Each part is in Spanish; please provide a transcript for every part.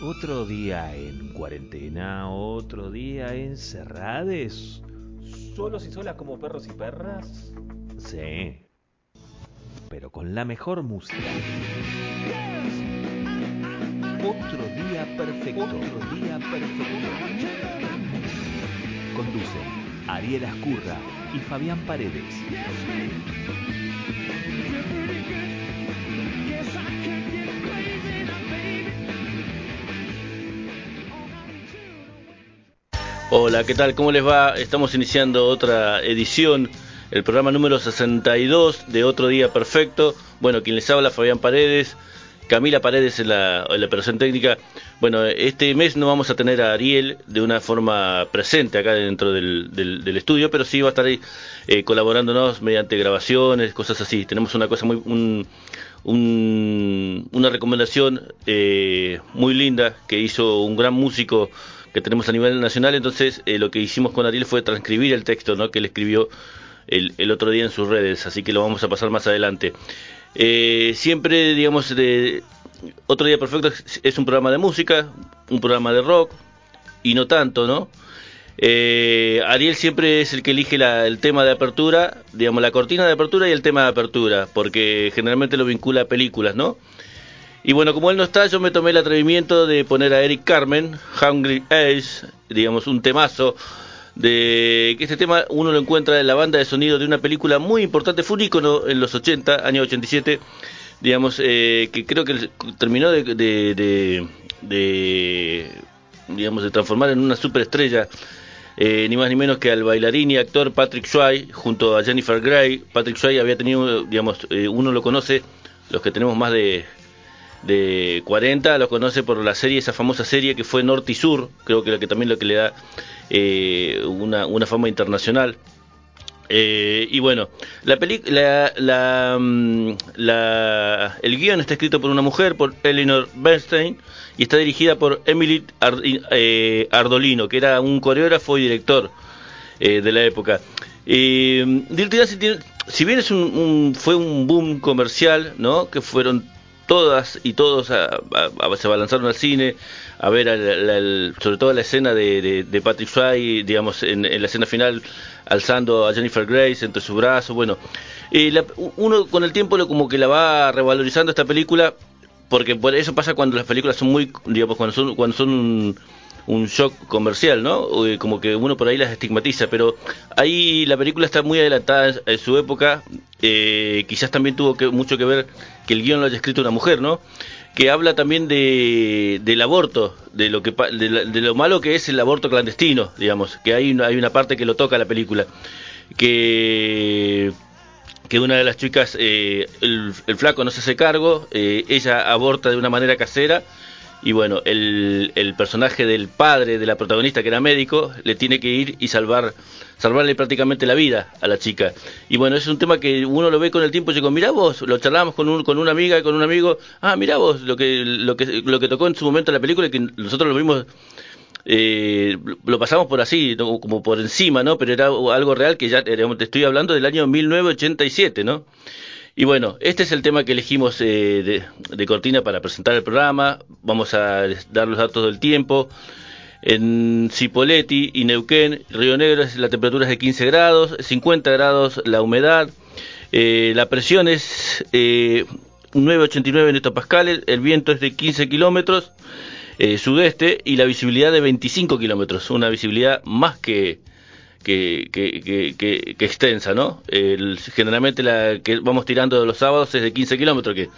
Otro día en cuarentena, otro día encerrades. ¿Solos y solas como perros y perras? Sí. Pero con la mejor música. Otro día perfecto. Otro día perfecto. Conducen Ariel Ascurra y Fabián Paredes. Hola, ¿qué tal? ¿Cómo les va? Estamos iniciando otra edición, el programa número 62 de Otro Día Perfecto. Bueno, quien les habla, Fabián Paredes, Camila Paredes en la, en la operación técnica. Bueno, este mes no vamos a tener a Ariel de una forma presente acá dentro del, del, del estudio, pero sí va a estar ahí eh, colaborándonos mediante grabaciones, cosas así. Tenemos una cosa muy... Un, un, una recomendación eh, muy linda que hizo un gran músico que tenemos a nivel nacional, entonces eh, lo que hicimos con Ariel fue transcribir el texto ¿no? que él escribió el, el, otro día en sus redes, así que lo vamos a pasar más adelante. Eh, siempre, digamos, Otro Día Perfecto es un programa de música, un programa de rock, y no tanto, ¿no? Eh, Ariel siempre es el que elige la, el tema de apertura, digamos, la cortina de apertura y el tema de apertura, porque generalmente lo vincula a películas, ¿no? Y bueno, como él no está, yo me tomé el atrevimiento de poner a Eric Carmen, Hungry Eyes, digamos, un temazo, de que este tema uno lo encuentra en la banda de sonido de una película muy importante, fue un ícono en los 80, año 87, digamos, eh, que creo que terminó de, de, digamos, de transformar en una superestrella, eh, ni más ni menos que al bailarín y actor Patrick Swayze, junto a Jennifer Grey. Patrick Swayze había tenido, digamos, eh, uno lo conoce, los que tenemos más de de 40 lo conoce por la serie, esa famosa serie que fue Norte y Sur, creo que, lo que también lo que le da eh, una, una fama internacional. Eh, y bueno, la la, la, la, el guion está escrito por una mujer, por Eleanor Bernstein, y está dirigida por Emily eh, Ardolino, que era un coreógrafo y director eh, de la época. Eh, si bien es un, un, fue un boom comercial, ¿no? Que fueron todas y todos a, se balanzaron al cine a ver al, al, sobre todo la escena de, de, de Patrick Swayze, digamos, en, en, la escena final alzando a Jennifer Grace entre sus brazos, bueno, eh, la, uno con el tiempo lo, como que la va revalorizando esta película, porque por eso pasa cuando las películas son muy, digamos, cuando son, cuando son un, un shock comercial, ¿no? Como que uno por ahí las estigmatiza, pero ahí la película está muy adelantada en su época, eh, quizás también tuvo que, mucho que ver que el guion lo haya escrito una mujer, ¿no? Que habla también de, del aborto, de lo, que, de, de, lo malo que es el aborto clandestino, digamos, que hay, hay una parte que lo toca la película, que que una de las chicas, eh, el, el, flaco no se hace cargo, eh, ella aborta de una manera casera, y bueno, el, personaje del padre de la protagonista, que era médico, le tiene que ir y salvar salvarle prácticamente la vida a la chica. Y bueno, es un tema que uno lo ve con el tiempo y digo, mira vos, lo charlamos con, un, con una amiga, con un amigo, ah, mira vos, lo que, lo, que, lo que tocó en su momento en la película y que nosotros lo vimos... Eh, lo pasamos por así, como por encima, ¿no? Pero era algo real que ya te estoy hablando del año 1987, ¿no? Y bueno, este es el tema que elegimos eh, de, cortina para presentar el programa. Vamos a dar los datos del tiempo. En Cipolletti y Neuquén, Río Negro, la temperatura es de 15 grados, 50 grados la humedad. Eh, la presión es eh, 9,89 hectopascales, el viento es de 15 kilómetros eh, sudeste y la visibilidad de 25 kilómetros, una visibilidad más que, que, que, que, que extensa, ¿no? Generalmente la que vamos tirando los sábados es de 15 kilómetros, que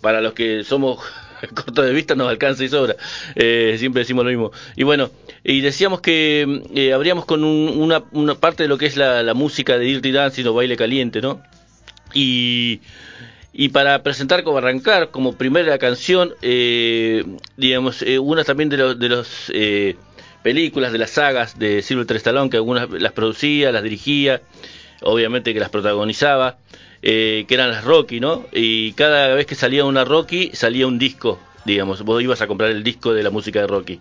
para los que somos corto de vista nos alcanza y sobra. Eh, siempre decimos lo mismo. Y bueno, y decíamos que eh, abríamos con un, una, una, parte de lo que es la, la música de Dirty Dancing o baile caliente, ¿no? Y, y para presentar como arrancar como primera canción, eh, digamos, eh, una también de, lo, de los eh, películas, de las sagas de Silvestre Stallone, que algunas las producía, las dirigía, obviamente que las protagonizaba eh, que eran las Rocky, ¿no? Y cada vez que salía una Rocky, salía un disco, digamos, vos ibas a comprar el disco de la música de Rocky.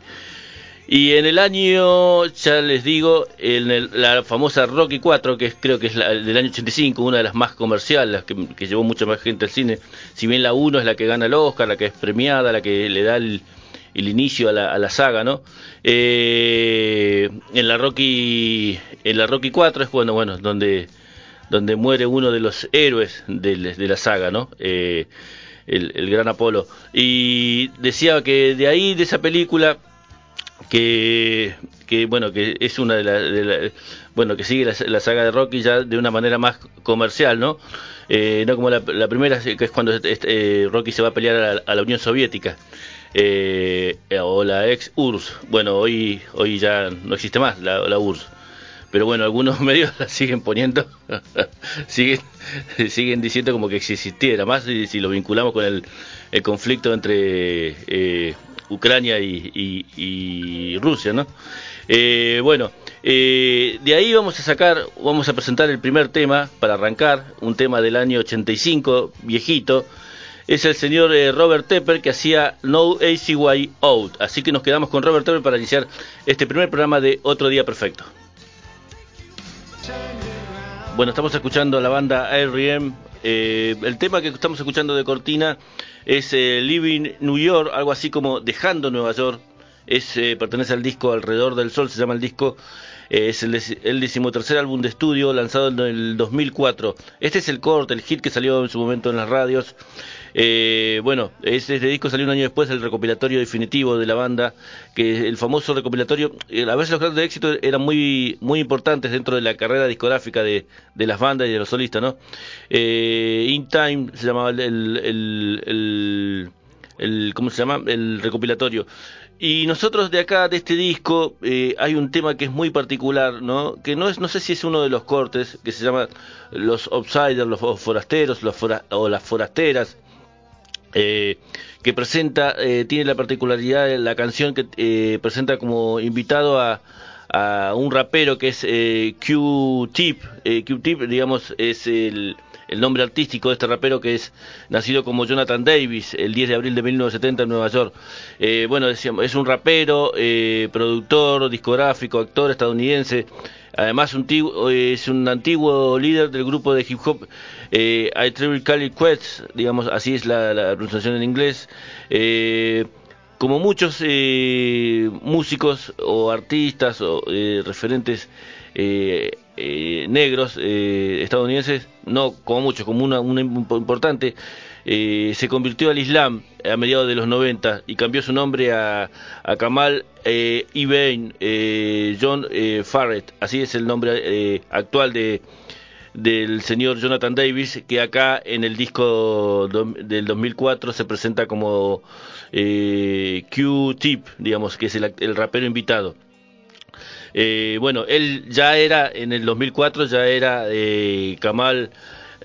Y en el año, ya les digo, en el, la famosa Rocky 4, que creo que es la, del año 85, una de las más comerciales, las que, que, llevó mucha más gente al cine, si bien la 1 es la que gana el Oscar, la que es premiada, la que le da el, el inicio a la, a la saga, ¿no? Eh, en la Rocky en la Rocky 4 es bueno, bueno, donde donde muere uno de los héroes de, de la saga, ¿no? Eh, el, gran Apolo. Y decía que de ahí, de esa película, que, que bueno, que es una de las, la, bueno, que sigue la, saga de Rocky ya de una manera más comercial, ¿no? Eh, no como la, la, primera, que es cuando este, Rocky se va a pelear a la, a la Unión Soviética. Eh, o la ex URSS. Bueno, hoy, hoy ya no existe más la, la URSS pero bueno, algunos medios la siguen poniendo, siguen, siguen diciendo como que existiera, más si, si lo vinculamos con el, el conflicto entre eh, Ucrania y, y, y, Rusia, ¿no? Eh, bueno, eh, de ahí vamos a sacar, vamos a presentar el primer tema para arrancar, un tema del año 85, viejito, es el señor eh, Robert Tepper que hacía No Easy Way Out. Así que nos quedamos con Robert Tepper para iniciar este primer programa de Otro Día Perfecto. Bueno, estamos escuchando a la banda R.E.M. Eh, el tema que estamos escuchando de Cortina es eh, Living New York, algo así como Dejando Nueva York. Es, eh, pertenece al disco Alrededor del Sol, se llama el disco. Eh, es el, el decimotercer álbum de estudio lanzado en el 2004. Este es el corte, el hit que salió en su momento en las radios. Eh, bueno, este, disco salió un año después del recopilatorio definitivo de la banda, que el famoso recopilatorio, eh, a veces los grandes éxitos eran muy muy importantes dentro de la carrera discográfica de, de las bandas y de los solistas, ¿no? Eh, In Time se llamaba el, el, el, el, ¿cómo se llama? El recopilatorio. Y nosotros de acá, de este disco, eh, hay un tema que es muy particular, ¿no? Que no es, no sé si es uno de los cortes, que se llama Los Outsiders, los forasteros, los fora, o las forasteras, eh, que presenta, eh, tiene la particularidad de la canción que eh, presenta como invitado a, a, un rapero que es eh, Q-Tip. Q-Tip, digamos, es el, el, nombre artístico de este rapero que es nacido como Jonathan Davis el 10 de abril de 1970 en Nueva York. bueno, decíamos, es un rapero, productor, discográfico, actor estadounidense. Además, es un antiguo líder del grupo de hip hop eh, I Triple Cali Quest, digamos, así es la, la pronunciación en inglés. Eh, como muchos eh, músicos o artistas o eh, referentes eh, eh, negros estadounidenses, no como muchos, como una, importante, se convirtió al Islam a mediados de los 90 y cambió su nombre a, a Kamal eh, Ibn John Farrett, así es el nombre actual de del señor Jonathan Davis, que acá en el disco do, del 2004 se presenta como eh, Q-Tip, digamos, que es el, el rapero invitado. Eh, bueno, él ya era, en el 2004 ya era eh, Kamal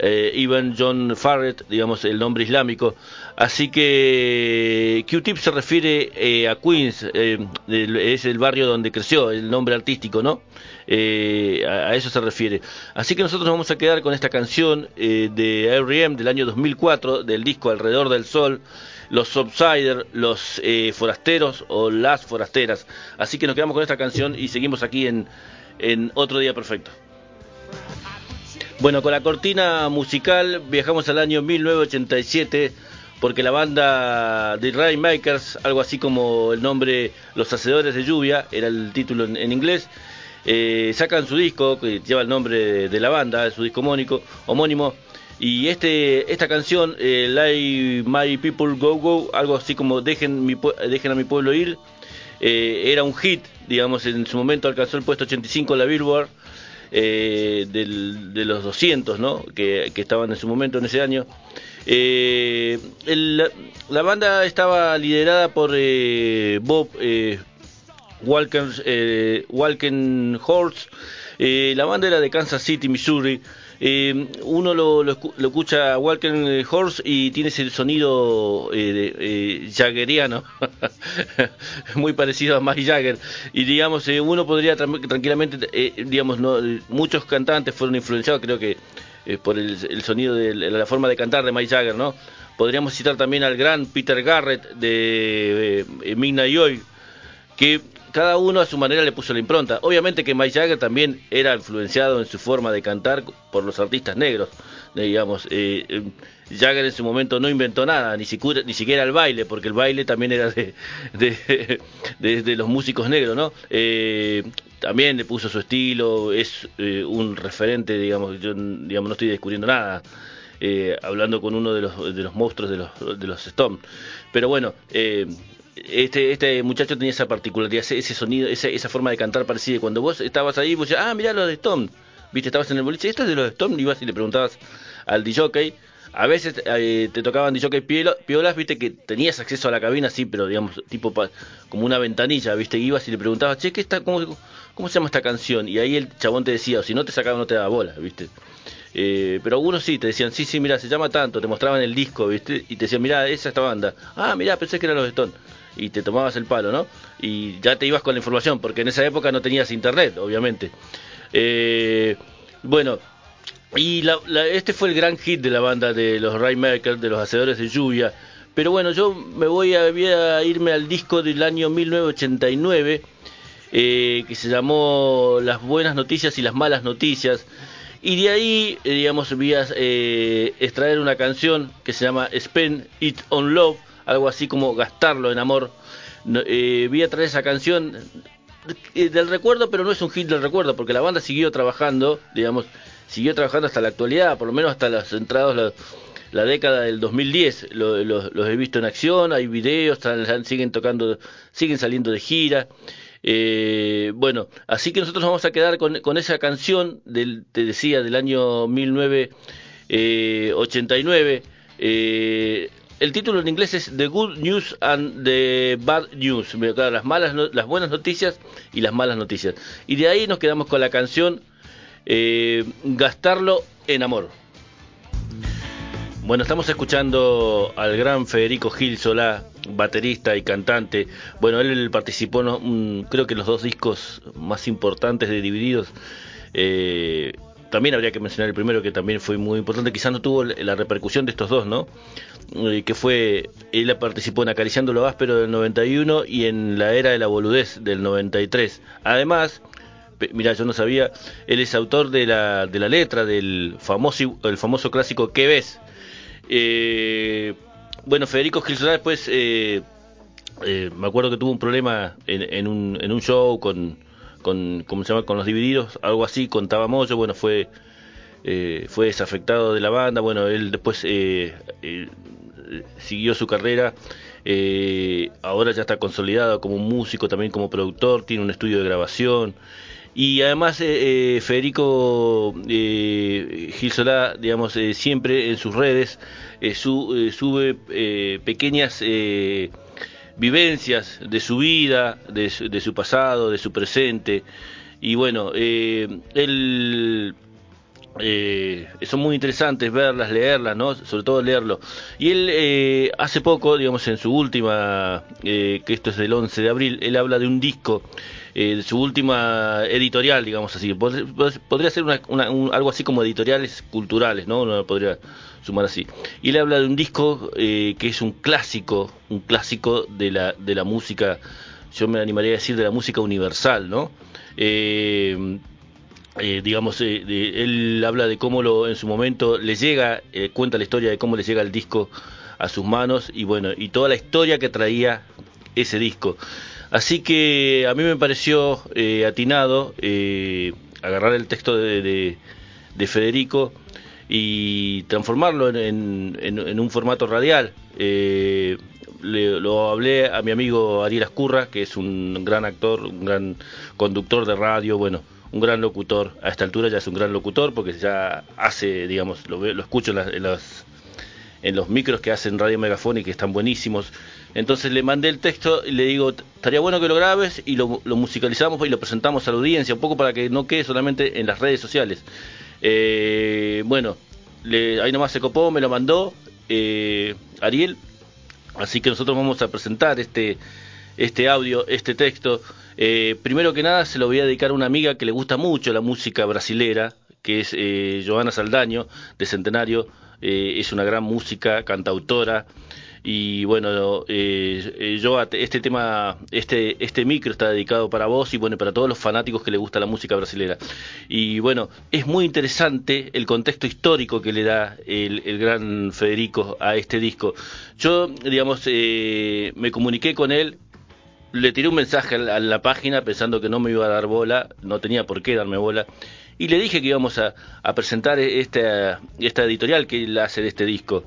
Ibn John Farrett, digamos, el nombre islámico. Así que Q-Tip se refiere a Queens, es el barrio donde creció, el nombre artístico, ¿no? A, eso se refiere. Así que nosotros nos vamos a quedar con esta canción de R.E.M. del año 2004, del disco Alrededor del Sol, los Subsiders, los eh, forasteros o las forasteras. Así que nos quedamos con esta canción y seguimos aquí en, en Otro Día Perfecto. Bueno, con la cortina musical viajamos al año 1987 porque la banda The Rainmakers, algo así como el nombre Los Hacedores de Lluvia, era el título en, inglés, eh, sacan su disco que lleva el nombre de, la banda, su disco homónico, homónimo, y este esta canción, eh, Let My People Go Go, algo así como Dejen, mi, dejen a mi pueblo ir, eh, era un hit, digamos, en su momento alcanzó el puesto 85 en la Billboard, eh, del, de los 200 ¿no? que, estaban en su momento en ese año. Eh, el, la banda estaba liderada por Bob Walken, Walkenhorst. la banda era de Kansas City, Missouri. Eh, uno lo, lo, lo, escucha Walker Horse y tiene ese sonido eh, eh, jaggeriano, muy parecido a Mike Jagger. Y digamos, eh, uno podría tra tranquilamente, eh, digamos, no, muchos cantantes fueron influenciados, creo que por el, sonido de la forma de cantar de Mike Jagger, ¿no? Podríamos citar también al gran Peter Garrett de eh, Midnight Oil, que cada uno a su manera le puso la impronta. Obviamente que Mike Jagger también era influenciado en su forma de cantar por los artistas negros, digamos. Eh, eh, Jagger en su momento no inventó nada, ni siquiera, ni siquiera el baile, porque el baile también era de, de, los músicos negros, ¿no? Eh, también le puso su estilo, es un referente, digamos, yo digamos, no estoy descubriendo nada. hablando con uno de los, de los monstruos de los, de los Stones. Pero bueno, eh, este, este muchacho tenía esa particularidad, ese, sonido, esa, esa forma de cantar parecida. Cuando vos estabas ahí, vos decías, ah, mirá los de Stone. Viste, estabas en el boliche, esto es de los de Stone, ibas y le preguntabas al DJ. A veces eh, te tocaban DJ piolas, viste, que tenías acceso a la cabina, sí, pero digamos, tipo como una ventanilla, viste, ibas y le preguntabas, che, ¿qué está, cómo, ¿cómo se llama esta canción? Y ahí el chabón te decía, o si no te sacaba, no te daba bola, viste. Eh, pero algunos sí, te decían, sí, sí, mira, se llama tanto, te mostraban el disco, ¿viste? Y te decían, mira, esa esta banda. Ah, mira, pensé que eran los Stone y te tomabas el palo, ¿no? Y ya te ibas con la información, porque en esa época no tenías internet, obviamente. Eh, bueno, y este fue el gran hit de la banda de los Rainmakers, de los Hacedores de Lluvia. Pero bueno, yo me voy a, irme al disco del año 1989, eh, que se llamó Las Buenas Noticias y las Malas Noticias. Y de ahí, eh, digamos, voy a extraer una canción que se llama Spend It on Love, algo así como gastarlo en amor. Eh, vi a traer esa canción eh, del recuerdo, pero no es un hit del recuerdo, porque la banda siguió trabajando, digamos, siguió trabajando hasta la actualidad, por lo menos hasta los entrados la, década del 2010. los he visto en acción, hay videos, siguen tocando, siguen saliendo de gira. Eh, bueno, así que nosotros vamos a quedar con, esa canción, del, te decía, del año 1989. Eh, el título en inglés es The Good News and the Bad News, las malas, las buenas noticias y las malas noticias. Y de ahí nos quedamos con la canción eh, Gastarlo en amor. Bueno, estamos escuchando al gran Federico Gil Solá, baterista y cantante. Bueno, él participó, creo que en los dos discos más importantes de Divididos. Eh, también habría que mencionar el primero que también fue muy importante, quizás no tuvo la repercusión de estos dos, ¿no? Eh, que fue, él participó en Acariciando lo áspero del 91 y en La Era de la Boludez del 93. Además, mira, yo no sabía, él es autor de la, de la letra del famoso, el famoso clásico ¿Qué ves? Eh, bueno, Federico Gilsola después, eh, me acuerdo que tuvo un problema en, un, en un show con, con, ¿cómo se llama? con los divididos, algo así, contaba Moyo, bueno, fue... fue desafectado de la banda, bueno, él después siguió su carrera, eh, ahora ya está consolidado como músico, también como productor, tiene un estudio de grabación. Y además eh, eh, Federico Gil Solá, digamos, siempre en sus redes sube pequeñas vivencias de su vida, de su, pasado, de su presente. Y bueno, él eh, son muy interesantes verlas, leerlas, ¿no? Sobre todo leerlo. Y él eh, hace poco, digamos en su última, eh, que esto es del 11 de abril, él habla de un disco, eh, de su última editorial, digamos así. Podría ser algo así como editoriales culturales, ¿no? Uno podría sumar así. Y él habla de un disco que es un clásico, un clásico de la, de la música, yo me animaría a decir de la música universal, ¿no? Eh, digamos, eh, él habla de cómo lo, en su momento le llega, eh, cuenta la historia de cómo le llega el disco a sus manos y bueno, y toda la historia que traía ese disco. Así que a mí me pareció atinado agarrar el texto de, de, Federico y transformarlo en, en, un formato radial. Le, lo hablé a mi amigo Ariel Ascurra, que es un gran actor, un gran conductor de radio, bueno, un gran locutor. A esta altura ya es un gran locutor porque ya hace, digamos, lo, lo escucho en, los, en los micros que hacen Radio Megafón y que están buenísimos. Entonces le mandé el texto y le digo, estaría bueno que lo grabes y lo, musicalizamos y lo presentamos a la audiencia, un poco para que no quede solamente en las redes sociales. Eh, bueno, le, ahí nomás se copó, me lo mandó eh, Ariel, así que nosotros vamos a presentar este, este audio, este texto. Eh, primero que nada se lo voy a dedicar a una amiga que le gusta mucho la música brasilera, que es eh, Joana Saldaño, de Centenario. Eh, es una gran música, cantautora. Y bueno, eh, eh, yo este tema, este, este micro está dedicado para vos y bueno, para todos los fanáticos que le gusta la música brasilera. Y bueno, es muy interesante el contexto histórico que le da el, el gran Federico a este disco. Yo, digamos, eh, me comuniqué con él le tiré un mensaje a la, página pensando que no me iba a dar bola, no tenía por qué darme bola, y le dije que íbamos a, presentar esta, esta editorial que él hace de este disco,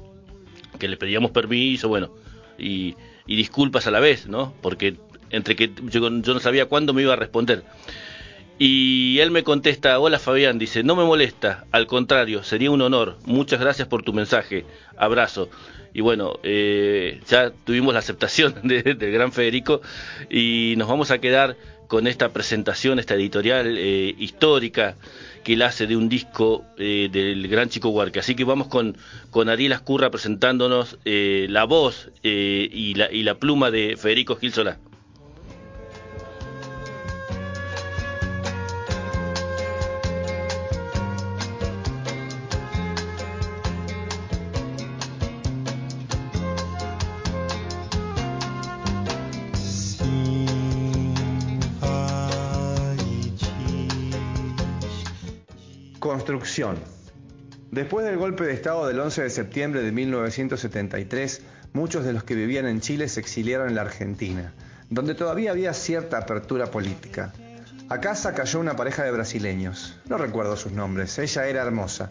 que le pedíamos permiso, bueno, y, disculpas a la vez, ¿no? Porque entre que yo, yo no sabía cuándo me iba a responder. Y él me contesta, hola Fabián, dice, no me molesta, al contrario, sería un honor, muchas gracias por tu mensaje, abrazo y bueno, eh, ya tuvimos la aceptación del gran Federico y nos vamos a quedar con esta presentación, esta editorial eh, histórica que él hace de un disco eh, del gran Chico Huarque. Así que vamos con, con Ariel Ascurra presentándonos la voz y la, y, la, pluma de Federico Gil Solá. Después del golpe de Estado del 11 de septiembre de 1973, muchos de los que vivían en Chile se exiliaron en la Argentina, donde todavía había cierta apertura política. A casa cayó una pareja de brasileños, no recuerdo sus nombres, ella era hermosa,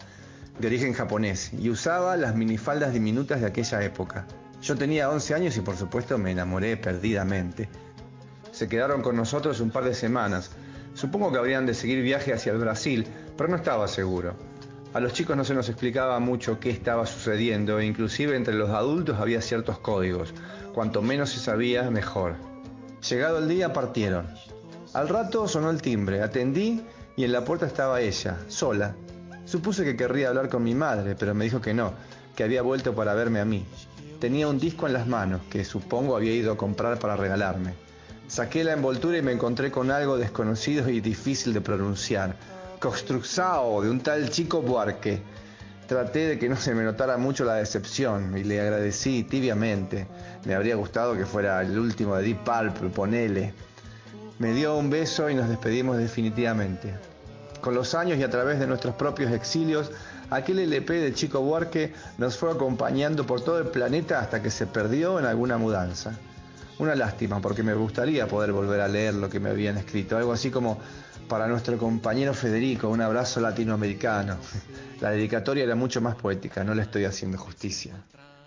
de origen japonés, y usaba las minifaldas diminutas de aquella época. Yo tenía 11 años y por supuesto me enamoré perdidamente. Se quedaron con nosotros un par de semanas, Supongo que habrían de seguir viaje hacia el Brasil, pero no estaba seguro. A los chicos no se nos explicaba mucho qué estaba sucediendo e inclusive entre los adultos había ciertos códigos. Cuanto menos se sabía, mejor. Llegado el día, partieron. Al rato sonó el timbre, atendí y en la puerta estaba ella, sola. Supuse que querría hablar con mi madre, pero me dijo que no, que había vuelto para verme a mí. Tenía un disco en las manos, que supongo había ido a comprar para regalarme. Saqué la envoltura y me encontré con algo desconocido y difícil de pronunciar. Construxao, de un tal chico Buarque. Traté de que no se me notara mucho la decepción y le agradecí tibiamente. Me habría gustado que fuera el último de Deep Pulp, ponele. Me dio un beso y nos despedimos definitivamente. Con los años y a través de nuestros propios exilios, aquel LP de Chico Buarque nos fue acompañando por todo el planeta hasta que se perdió en alguna mudanza. Una lástima, porque me gustaría poder volver a leer lo que me habían escrito. Algo así como para nuestro compañero Federico, un abrazo latinoamericano. La dedicatoria era mucho más poética, no le estoy haciendo justicia.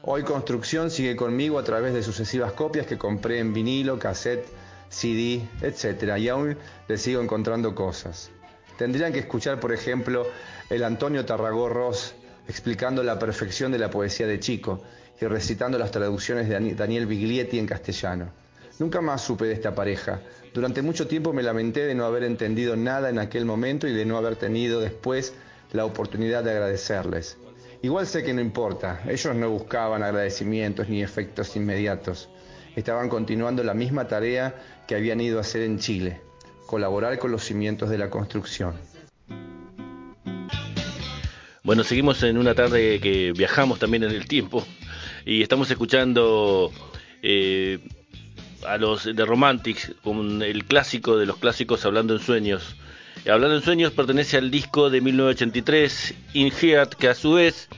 Hoy Construcción sigue conmigo a través de sucesivas copias que compré en vinilo, cassette, CD, etc. Y aún le sigo encontrando cosas. Tendrían que escuchar, por ejemplo, el Antonio Tarragó Ross explicando la perfección de la poesía de Chico y recitando las traducciones de Daniel Biglietti en castellano. Nunca más supe de esta pareja. Durante mucho tiempo me lamenté de no haber entendido nada en aquel momento y de no haber tenido después la oportunidad de agradecerles. Igual sé que no importa, ellos no buscaban agradecimientos ni efectos inmediatos. Estaban continuando la misma tarea que habían ido a hacer en Chile, colaborar con los cimientos de la construcción. Bueno, seguimos en una tarde que viajamos también en el tiempo y estamos escuchando eh, a los de Romantics con el clásico de los clásicos Hablando en Sueños. Hablando en Sueños pertenece al disco de 1983 In Heart, que a su vez,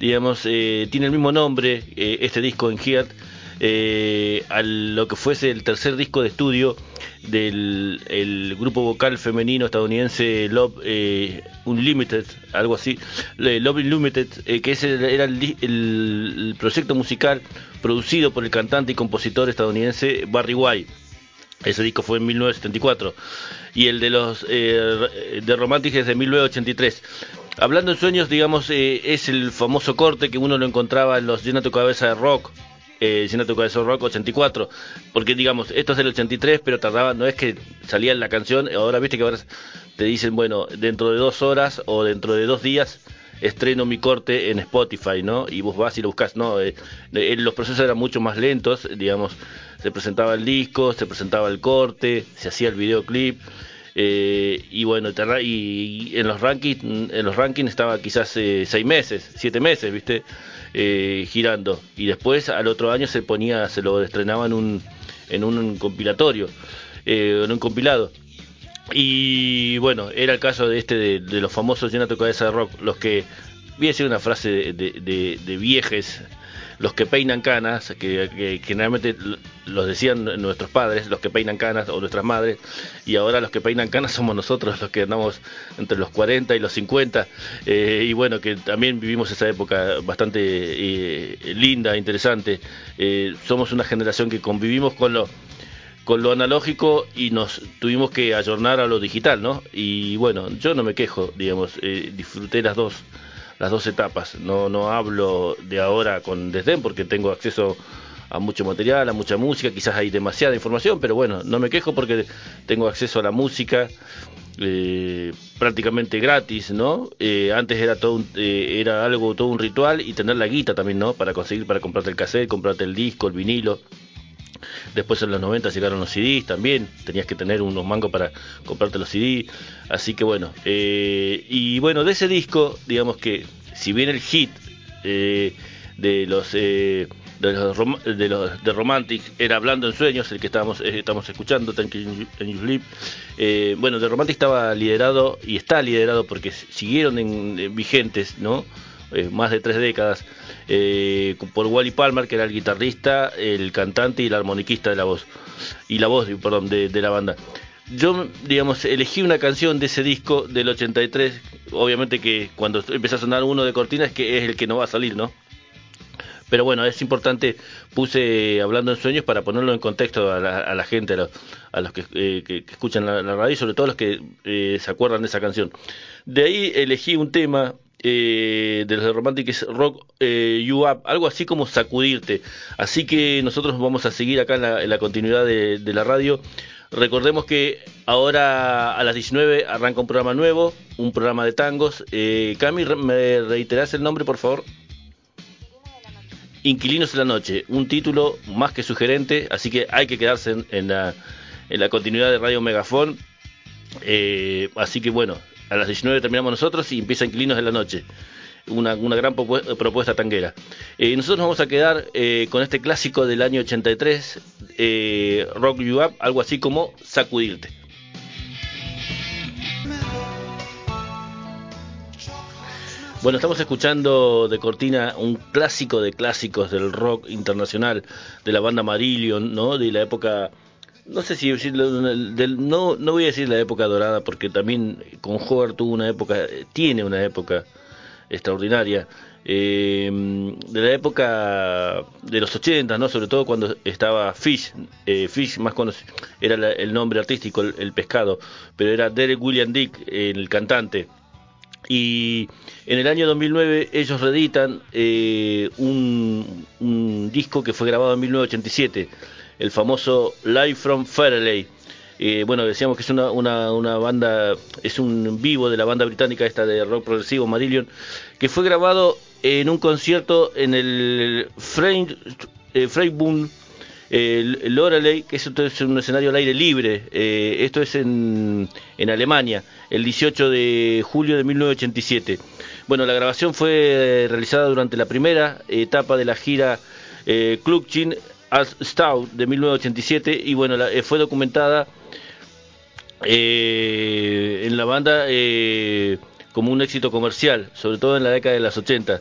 digamos, eh, tiene el mismo nombre, eh, este disco In Heart, a lo que fuese el tercer disco de estudio del grupo vocal femenino estadounidense Love eh, Unlimited, algo así, Love Unlimited, eh, que ese era el, proyecto musical producido por el cantante y compositor estadounidense Barry White. Ese disco fue en 1974 y el de los eh, de Romantic es de 1983. Hablando en sueños, digamos, es el famoso corte que uno lo encontraba en los Llena tu cabeza de rock eh, Llena tu cabeza rock 84, porque digamos, esto es del 83, pero tardaba, no es que salía la canción, ahora viste que ahora te dicen, bueno, dentro de dos horas o dentro de dos días estreno mi corte en Spotify, ¿no? Y vos vas y lo buscas, no, eh, eh, los procesos eran mucho más lentos, digamos, se presentaba el disco, se presentaba el corte, se hacía el videoclip. Eh, y bueno y, en los rankings en los rankings estaba quizás seis meses siete meses viste eh, girando. Y después al otro año se ponía, se lo estrenaba en un, en un compilatorio, eh, en un compilado. Y bueno, era el caso de este de, los famosos Llena tu cabeza de rock, los que, voy a decir una frase de, de, de viejes, los que peinan canas, que, generalmente los decían nuestros padres, los que peinan canas o nuestras madres, y ahora los que peinan canas somos nosotros, los que andamos entre los 40 y los 50, eh, y bueno, que también vivimos esa época bastante eh, linda, interesante. Eh, somos una generación que convivimos con lo con lo analógico y nos tuvimos que ayornar a lo digital, ¿no? Y bueno, yo no me quejo, digamos, disfruté las dos las dos etapas. No, no hablo de ahora con desdén porque tengo acceso a mucho material, a mucha música, quizás hay demasiada información, pero bueno, no me quejo porque tengo acceso a la música eh, prácticamente gratis, ¿no? Eh, antes era todo eh, era algo todo un ritual y tener la guita también, ¿no? Para conseguir para comprarte el cassette, comprarte el disco, el vinilo. Después en los 90 llegaron los CDs también, tenías que tener unos mangos para comprarte los CDs. Así que bueno, y bueno, de ese disco, digamos que si bien el hit de los... Eh, de los, de los de Romantic era Hablando en Sueños, el que estábamos, estamos escuchando, Thank You, Sleep. bueno, de Romantic estaba liderado y está liderado porque siguieron en, vigentes, ¿no? Eh, más de tres décadas, eh, por Wally Palmer, que era el guitarrista, el cantante y el armoniquista de la voz, y la voz, perdón, de, la banda. Yo, digamos, elegí una canción de ese disco del 83, obviamente que cuando empieza a sonar uno de Cortina es que es el que no va a salir, ¿no? Pero bueno, es importante, puse hablando en sueños para ponerlo en contexto a la, gente, a los, eh, que, escuchan la, radio y sobre todo a los que se acuerdan de esa canción. De ahí elegí un tema eh, de los Romantic Rock eh, You Up, algo así como sacudirte. Así que nosotros vamos a seguir acá en la, continuidad de, la radio. Recordemos que ahora a las 19 arranca un programa nuevo, un programa de tangos. Eh, Cami, ¿me reiterás el nombre, por favor? Inquilinos en la noche, un título más que sugerente, así que hay que quedarse en, la, continuidad de Radio Megafón. Eh, así que bueno, a las 19 terminamos nosotros y empieza Inquilinos en la noche. Una, gran propuesta tanguera. Eh, nosotros nos vamos a quedar eh, con este clásico del año 83, eh, Rock You Up, algo así como Sacudirte. Bueno, estamos escuchando de cortina un clásico de clásicos del rock internacional, de la banda Marillion, ¿no? De la época no sé si decirlo, no, no voy a decir la época dorada porque también con Howard tuvo una época, tiene una época extraordinaria. Eh, de la época de los 80, ¿no? sobre todo cuando estaba Fish, eh, Fish más conocido, era el nombre artístico, el, pescado, pero era Derek William Dick, el cantante. Y en el año 2009 ellos reeditan eh, un, un disco que fue grabado en 1987 el famoso Live from Fairley. Eh, bueno, decíamos que es una, una, una, banda, es un vivo de la banda británica esta de rock progresivo Marillion, que fue grabado en un concierto en el Freiburg, eh, el Loreley, que es, un escenario al aire libre. Eh, esto es en, en, Alemania, el 18 de julio de 1987. Bueno, la grabación fue realizada durante la primera etapa de la gira eh, As Stout de 1987 y bueno, eh, fue documentada eh, en la banda eh, como un éxito comercial, sobre todo en la década de las 80.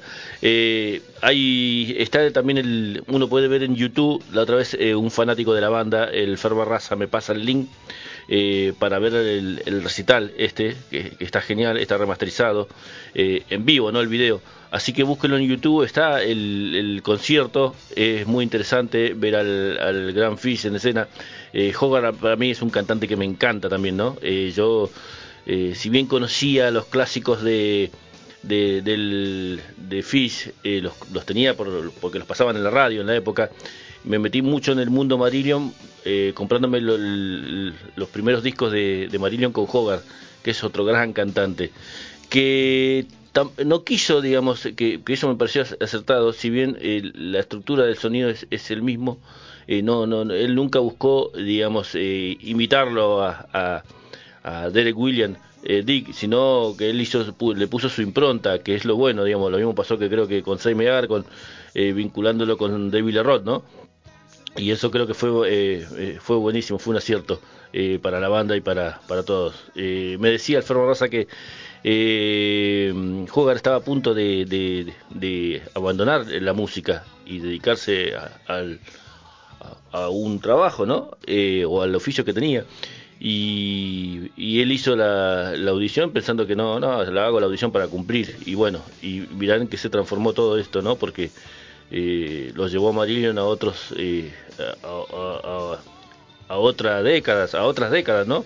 hay, está también el, uno puede ver en YouTube, la otra vez un fanático de la banda, el Raza, me pasa el link. para ver el, recital este, que, está genial, está remasterizado, en vivo, no el video. Así que búsquenlo en YouTube, está el, concierto, es muy interesante ver al, Gran Fish en escena. Eh, Hogarth para mí es un cantante que me encanta también, ¿no? Eh, yo, eh, si bien conocía los clásicos de, de, del, de Fish, eh, los, los, tenía por, porque los pasaban en la radio en la época, me metí mucho en el mundo Marillion, comprándome los primeros discos de, de Marillion con Hogarth, que es otro gran cantante que no quiso, digamos, que, eso me pareció acertado, si bien eh, la estructura del sonido es, el mismo, eh, no, no, él nunca buscó, digamos, eh, imitarlo a, a, Derek Williams, eh, Dick, sino que él hizo, le puso su impronta, que es lo bueno, digamos, lo mismo pasó que creo que con Agar, con, eh, vinculándolo con David Lerroth, ¿no? Y eso creo que fue, fue buenísimo, fue un acierto para la banda y para, para todos. me decía Alfredo Rosa que eh, estaba a punto de, de, abandonar la música y dedicarse a, a, un trabajo, ¿no? o al oficio que tenía. Y, él hizo la, audición pensando que no, no, la hago la audición para cumplir. Y bueno, y miran que se transformó todo esto, ¿no? Porque eh, los llevó a Marillion a otros, eh, a, a, otras décadas, a otras décadas, ¿no?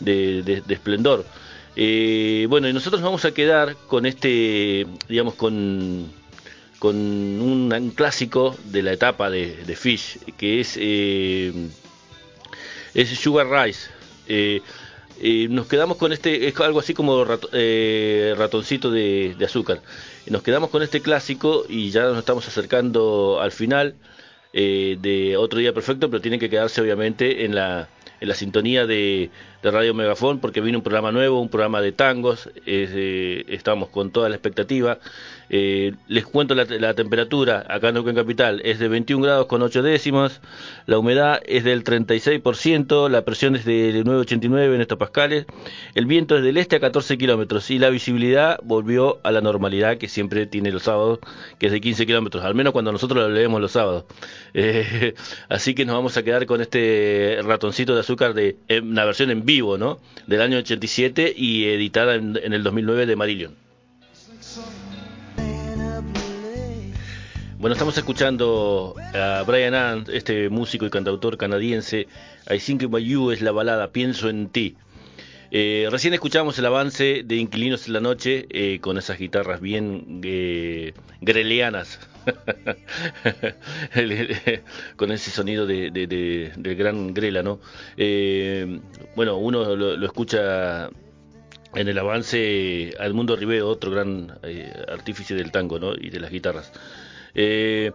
De, esplendor. Eh, bueno, y nosotros vamos a quedar con este, digamos, con, con un, clásico de la etapa de, de Fish, que es, es Sugar Rice. Eh, nos quedamos con este, es algo así como eh, ratoncito de, azúcar. Nos quedamos con este clásico y ya nos estamos acercando al final eh, de Otro Día Perfecto, pero tienen que quedarse obviamente en la, en la sintonía de, Radio Megafón porque viene un programa nuevo, un programa de tangos, estamos con toda la expectativa. Eh, les cuento la, temperatura acá en Neuquén Capital, es de 21 grados con 8 décimas, la humedad es del 36%, la presión es de 9,89 en hectopascales, el viento es del este a 14 kilómetros y la visibilidad volvió a la normalidad que siempre tiene los sábados, que es de 15 kilómetros, al menos cuando nosotros lo leemos los sábados. Eh, así que nos vamos a quedar con este ratoncito de azúcar de una versión en vivo, ¿no? Del año 87 y editada en, en el 2009 de Marillion. Bueno, estamos escuchando a Brian Ant, este músico y cantautor canadiense. I Think About You es la balada Pienso en ti. Eh, recién escuchamos el avance de Inquilinos en la Noche eh, con esas guitarras bien eh, con ese sonido de, del gran grela, ¿no? bueno, uno lo, escucha en el avance al Mundo otro gran artífice del tango ¿no? y de las guitarras. Eh,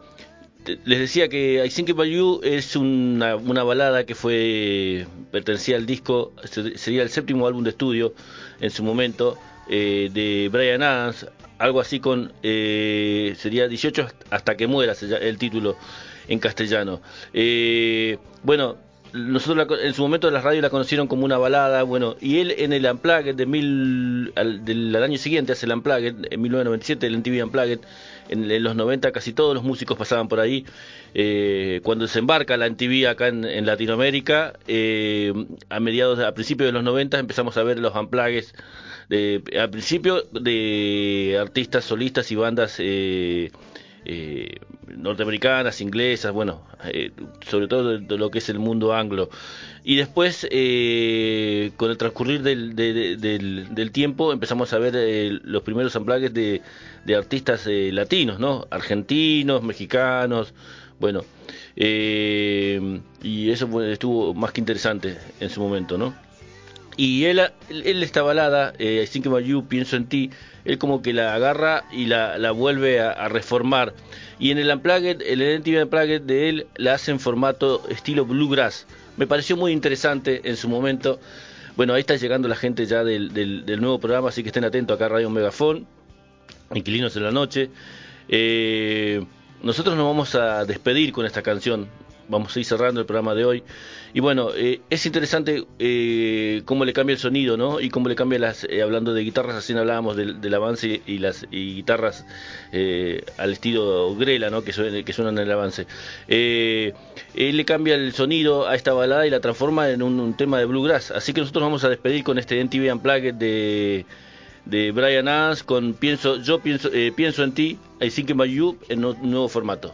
les decía que I Think About You es una, una, balada que fue pertenecía al disco, sería el séptimo álbum de estudio en su momento eh, de Brian Adams, algo así con, eh, sería 18 hasta que muera el título en castellano. Eh, bueno, nosotros en su momento las radios la conocieron como una balada, bueno, y él en el Unplugged de mil, del, año siguiente hace el Unplugged, en 1997 el MTV Unplugged, en, los 90 casi todos los músicos pasaban por ahí. Eh, cuando se embarca la MTV acá en, Latinoamérica, eh, a mediados, a principios de los 90 empezamos a ver los unplugs de, al principio de artistas solistas y bandas eh, eh, norteamericanas, inglesas, bueno, eh, sobre todo de, lo que es el mundo anglo. Y después, eh, con el transcurrir del, del, tiempo, empezamos a ver los primeros unplugged de, de artistas latinos, ¿no? Argentinos, mexicanos, bueno. y eso estuvo más que interesante en su momento, ¿no? Y él, él esta balada, I Think About You, Pienso en Ti, él como que la agarra y la, vuelve a, reformar. Y en el Unplugged, el MTV Unplugged de él la hace en formato estilo bluegrass. Me pareció muy interesante en su momento. Bueno, ahí está llegando la gente ya del, nuevo programa, así que estén atentos acá Radio Megafón, Inquilinos en la Noche. Eh, nosotros nos vamos a despedir con esta canción vamos a ir cerrando el programa de hoy. Y bueno, eh, es interesante eh, cómo le cambia el sonido, ¿no? Y cómo le cambia las, eh, hablando de guitarras, así hablábamos del, avance y las guitarras al estilo Grela, ¿no? Que, que suenan en el avance. él le cambia el sonido a esta balada y la transforma en un, tema de bluegrass. Así que nosotros vamos a despedir con este NTV Unplugged de de Brian As con pienso yo pienso pienso en ti I think about en un nuevo formato